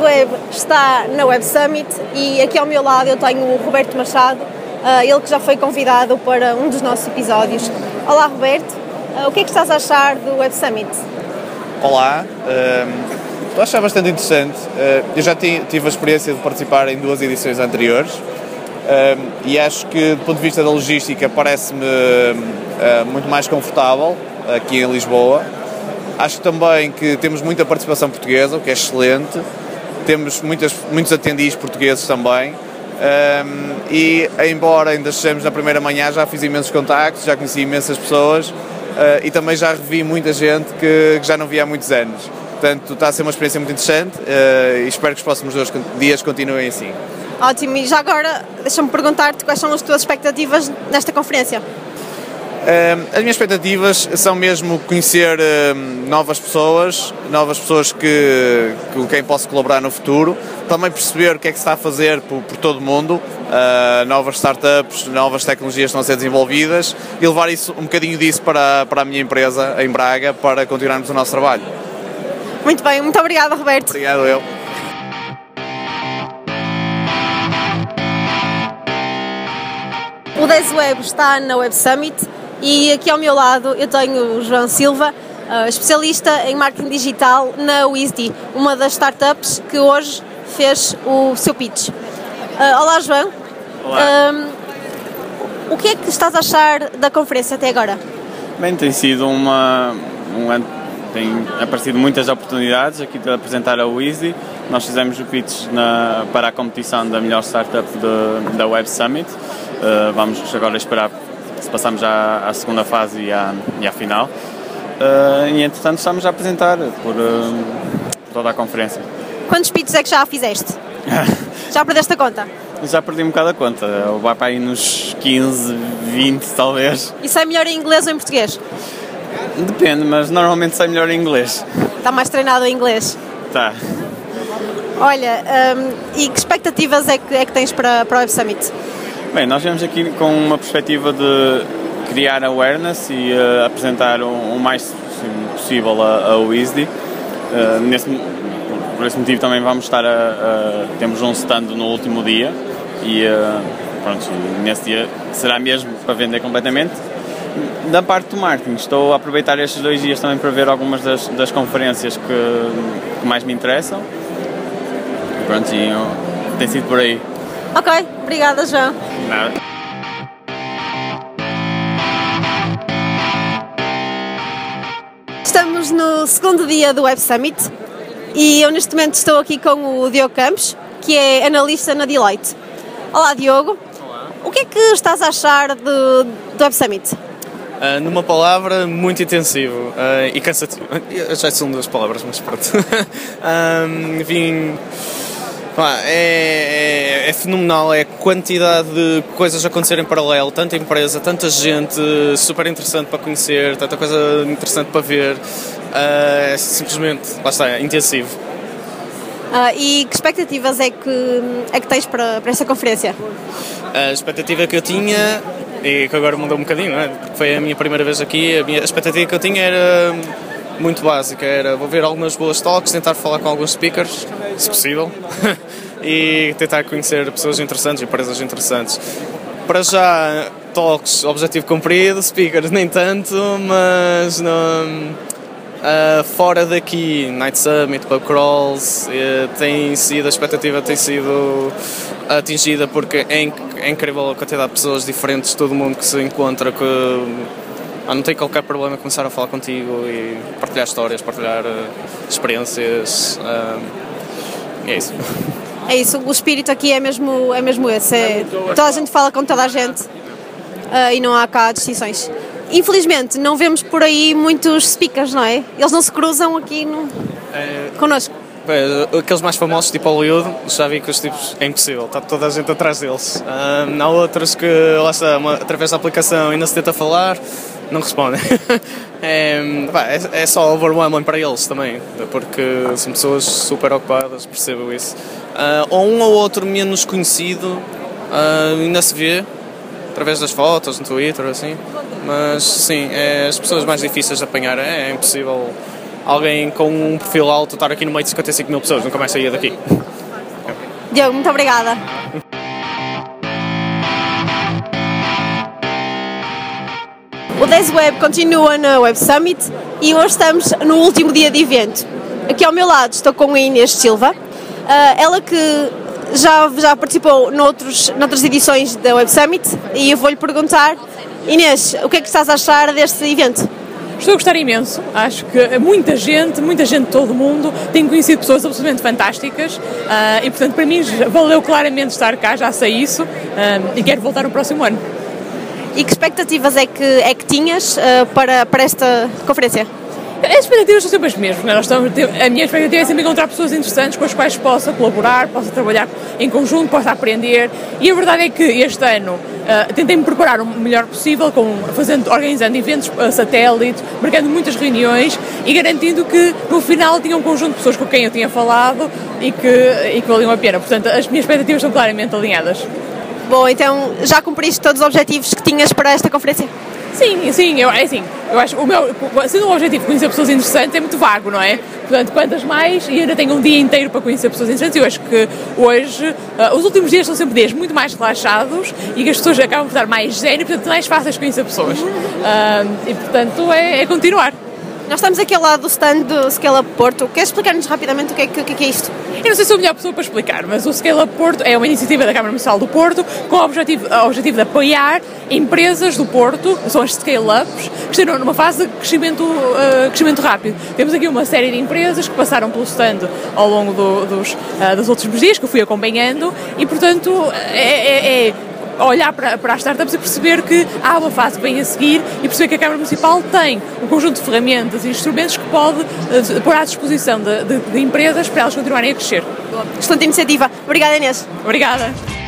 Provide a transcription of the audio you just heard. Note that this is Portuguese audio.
Web está na Web Summit e aqui ao meu lado eu tenho o Roberto Machado, uh, ele que já foi convidado para um dos nossos episódios. Olá Roberto, uh, o que é que estás a achar do Web Summit? Olá, uh, estou a achar bastante interessante. Uh, eu já tive a experiência de participar em duas edições anteriores e acho que do ponto de vista da logística parece-me muito mais confortável aqui em Lisboa. Acho também que temos muita participação portuguesa, o que é excelente temos muitas, muitos atendidos portugueses também. Um, e embora ainda estejamos na primeira manhã, já fiz imensos contactos, já conheci imensas pessoas uh, e também já revi muita gente que, que, já não via há muitos anos. Portanto, está a ser uma experiência muito interessante uh, e espero que os próximos dois dias continuem assim. Ótimo, e já agora deixa-me perguntar-te quais são as tuas expectativas nesta conferência? As minhas expectativas são mesmo conhecer novas pessoas, novas pessoas que, com quem posso colaborar no futuro, também perceber o que é que se está a fazer por, por todo o mundo, ah, novas startups, novas tecnologias estão a ser desenvolvidas e levar isso, um bocadinho disso para, para a minha empresa em Braga para continuarmos o nosso trabalho. Muito bem, muito obrigada Roberto. Obrigado eu. O Web está na Web Summit e aqui ao meu lado eu tenho o João Silva, uh, especialista em marketing digital na Wizdy, uma das startups que hoje fez o seu pitch. Uh, olá, João. Olá. o que é que estás a achar da conferência até agora? Bem, tem sido uma. Um tem aparecido muitas oportunidades aqui de apresentar a Wizzy. Nós fizemos o pitch na, para a competição da melhor startup de, da Web Summit. Uh, vamos agora esperar se passamos já à segunda fase e à, e à final. Uh, e entretanto estamos a apresentar por, uh, toda a conferência. Quantos pits é que já fizeste? já perdeste a conta? Já perdi um bocado a conta, vai para aí nos 15, 20 talvez. E sai melhor em inglês ou em português? Depende, mas normalmente sai melhor em inglês. Está mais treinado em inglês? Está. Olha, um, e que expectativas é que, é que tens para, para o Web Summit? Bem, nós viemos aqui com uma perspectiva de criar awareness e uh, apresentar o, mais possível a, a. Uh, nesse, por esse motivo também vamos estar a, a, temos um stand no último dia e uh, pronto, nesse dia será mesmo para vender completamente. Da parte do marketing, estou a aproveitar estes dois dias também para ver algumas das, das conferências que, que mais me interessam. Pronto, tem sido por aí. Ok, obrigada, João. Nada. Estamos no segundo dia do Web Summit e eu neste momento estou aqui com o Diogo Campos, que é analista na Deloitte. Olá, Diogo. Olá. O que é que estás a achar do, do Web Summit? Uh, numa palavra, muito intensivo uh, e cansativo. Já são duas palavras, mas pronto. um, vim é, é, fenomenal, é a quantidade de coisas a acontecer em paralelo, tanta empresa, tanta gente, super interessante para conhecer, tanta coisa interessante para ver, uh, é simplesmente, lá está, é intensivo. Uh, e que expectativas é que, é que tens para, para esta conferência? A expectativa que eu tinha, e que agora mudou um bocadinho, é? porque foi a minha primeira vez aqui, a, minha, a expectativa que eu tinha era muito básica, era vou ver algumas boas talks, tentar falar com alguns speakers, se possível, e tentar conhecer pessoas interessantes, empresas interessantes. Para já, talks, objetivo cumprido, speakers nem tanto, mas não, uh, fora daqui, Night Summit, Pub Crawls, uh, tem sido, a expectativa tem sido atingida porque é, inc é incrível a quantidade de pessoas diferentes, todo mundo que se encontra, que ah, não tem qualquer problema começar a falar contigo e partilhar histórias, partilhar uh, experiências. Uh, é isso. É isso, o espírito aqui é mesmo, é mesmo esse. É, toda a gente fala com toda a gente uh, e não há cá distinções. Infelizmente, não vemos por aí muitos speakers, não é? Eles não se cruzam aqui no... é... connosco. aqueles mais famosos, tipo Hollywood, já vi que os tipos é impossível, está toda a gente atrás deles. há outros que, lá está, uma, através da aplicação ainda se tenta falar, não respondem. é, é, é, só overwhelming para eles também, porque são pessoas super ocupadas, percebo isso. Uh, ou um ou outro menos conhecido uh, ainda se vê através das fotos no Twitter, assim, mas sim, é, as pessoas mais difíceis de apanhar é, é impossível alguém com um perfil alto estar aqui no meio de 55 mil pessoas, nunca mais saía daqui. Diogo, muito obrigada. O 10 Web continua na Web Summit e hoje estamos no último dia de evento. Aqui ao meu lado estou com a Inês Silva, ah, ela que já, já participou noutros, noutras edições da Web Summit e eu vou-lhe perguntar, Inês, o que é que estás a achar deste evento? Estou a gostar imenso. Acho que muita gente, muita gente de todo o mundo, tem conhecido pessoas absolutamente fantásticas uh, e, portanto, para mim valeu claramente estar cá, já sei isso uh, e quero voltar no próximo ano. E que expectativas é que, é que tinhas uh, para, para esta conferência? As expectativas são sempre as mesmas. Nós estamos, a minha expectativa é sempre encontrar pessoas interessantes com as quais possa colaborar, possa trabalhar em conjunto, possa aprender. E a verdade é que este ano uh, tentei me preparar o melhor possível, com, fazendo, organizando eventos uh, satélite, marcando muitas reuniões e garantindo que no final tinha um conjunto de pessoas com quem eu tinha falado e que, e que valiam a pena. Portanto, as minhas expectativas são claramente alinhadas. Bom, então já cumpriste todos os objetivos que tinhas para esta conferência? Sim, sim, eu, é assim, eu acho o meu, sendo um objetivo conhecer pessoas interessantes é muito vago, não é? Portanto, quantas mais, e ainda tenho um dia inteiro para conhecer pessoas interessantes, eu acho que hoje, uh, os últimos dias são sempre dias muito mais relaxados e que as pessoas acabam por dar mais zen e, portanto, mais fáceis de conhecer pessoas. Uh, e, portanto, é, é continuar. Nós estamos aqui ao lado do stand do Scale Up Porto. Queres explicar-nos rapidamente o que, é, o que é isto? Eu não sei se sou a melhor pessoa para explicar, mas o Scale Up Porto é uma iniciativa da Câmara Municipal do Porto com o objetivo, o objetivo de apoiar empresas do Porto, são as Scale Ups, que estão numa fase de crescimento, uh, crescimento rápido. Temos aqui uma série de empresas que passaram pelo stand ao longo do, dos, uh, dos últimos dias, que eu fui acompanhando, e portanto é, é, é olhar para, para as startups e perceber que há uma fase que vem a seguir e perceber que a Câmara Municipal tem um conjunto de ferramentas e instrumentos que pode uh, pôr à disposição de, de, de empresas para elas continuarem a crescer. Excelente iniciativa. Obrigada, Inês. Obrigada.